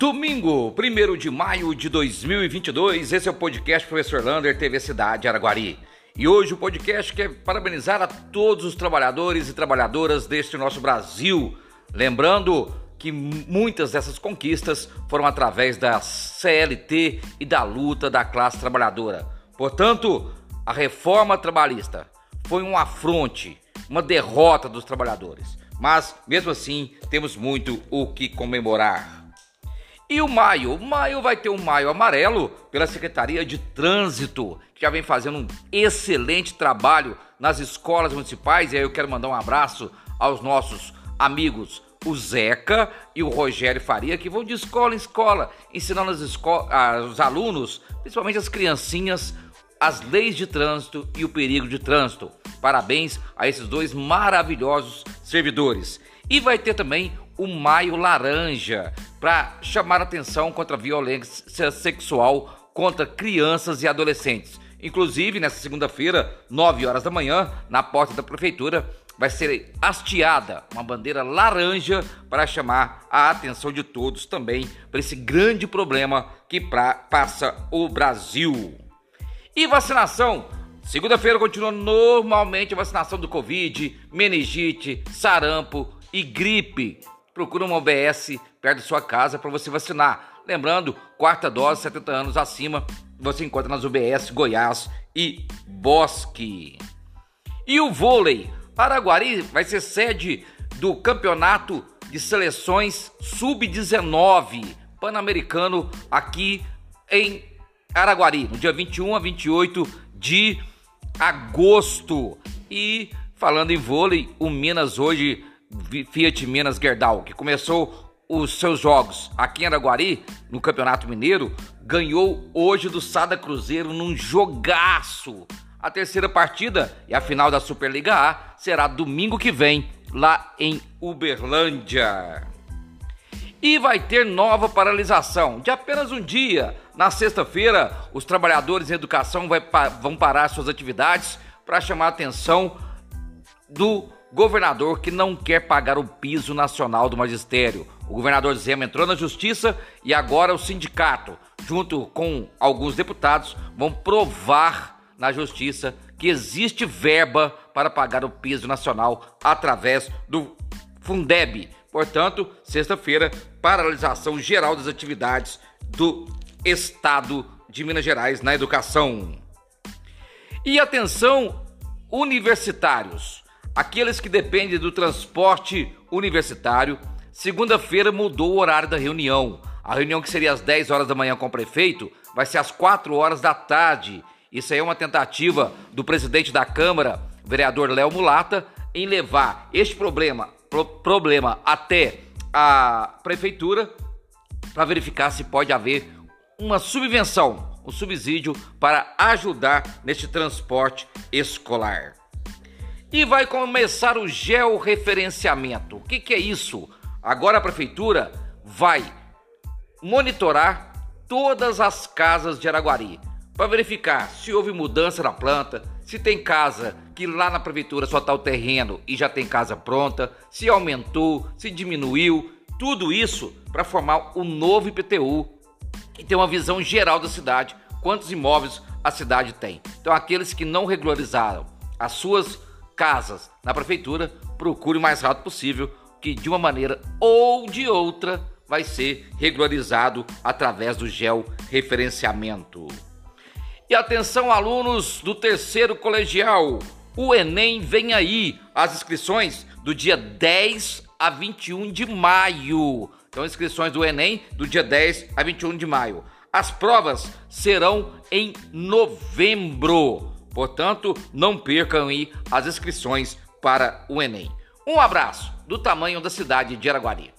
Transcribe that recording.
Domingo, 1 de maio de 2022, esse é o podcast Professor Lander, TV Cidade Araguari. E hoje o podcast quer parabenizar a todos os trabalhadores e trabalhadoras deste nosso Brasil. Lembrando que muitas dessas conquistas foram através da CLT e da luta da classe trabalhadora. Portanto, a reforma trabalhista foi um afronte, uma derrota dos trabalhadores. Mas, mesmo assim, temos muito o que comemorar. E o maio? O maio vai ter um maio amarelo pela Secretaria de Trânsito, que já vem fazendo um excelente trabalho nas escolas municipais. E aí eu quero mandar um abraço aos nossos amigos, o Zeca e o Rogério Faria, que vão de escola em escola, ensinando as os alunos, principalmente as criancinhas, as leis de trânsito e o perigo de trânsito. Parabéns a esses dois maravilhosos servidores. E vai ter também o Maio Laranja, para chamar atenção contra a violência sexual contra crianças e adolescentes. Inclusive, nessa segunda-feira, 9 horas da manhã, na porta da prefeitura, vai ser hasteada uma bandeira laranja para chamar a atenção de todos também para esse grande problema que pra, passa o Brasil. E vacinação? Segunda-feira continua normalmente a vacinação do Covid, meningite, sarampo e gripe procura uma OBS perto de sua casa para você vacinar. Lembrando, quarta dose, 70 anos acima, você encontra nas UBS Goiás e Bosque. E o vôlei. Araguari vai ser sede do campeonato de seleções sub-19 pan-americano aqui em Araguari, no dia 21 a 28 de agosto. E falando em vôlei, o Minas hoje Fiat Minas Gerdau, que começou os seus jogos aqui em Araguari, no Campeonato Mineiro, ganhou hoje do Sada Cruzeiro num jogaço. A terceira partida e a final da Superliga A será domingo que vem, lá em Uberlândia. E vai ter nova paralisação de apenas um dia. Na sexta-feira, os trabalhadores em educação vai, vão parar suas atividades para chamar a atenção do governador que não quer pagar o piso nacional do magistério. O governador Zema entrou na justiça e agora o sindicato, junto com alguns deputados, vão provar na justiça que existe verba para pagar o piso nacional através do Fundeb. Portanto, sexta-feira, paralisação geral das atividades do Estado de Minas Gerais na educação. E atenção, universitários. Aqueles que dependem do transporte universitário, segunda-feira mudou o horário da reunião. A reunião que seria às 10 horas da manhã com o prefeito vai ser às 4 horas da tarde. Isso aí é uma tentativa do presidente da Câmara, vereador Léo Mulata, em levar este problema, pro, problema até a prefeitura para verificar se pode haver uma subvenção, um subsídio para ajudar neste transporte escolar. E vai começar o georreferenciamento. O que, que é isso? Agora a prefeitura vai monitorar todas as casas de Araguari para verificar se houve mudança na planta, se tem casa que lá na prefeitura só está o terreno e já tem casa pronta, se aumentou, se diminuiu, tudo isso para formar o novo IPTU e ter uma visão geral da cidade, quantos imóveis a cidade tem. Então aqueles que não regularizaram as suas casas na prefeitura, procure o mais rápido possível, que de uma maneira ou de outra vai ser regularizado através do georreferenciamento. E atenção, alunos do terceiro colegial, o Enem vem aí, as inscrições do dia 10 a 21 de maio. Então, inscrições do Enem do dia 10 a 21 de maio. As provas serão em novembro. Portanto, não percam aí as inscrições para o Enem. Um abraço do tamanho da cidade de Araguari.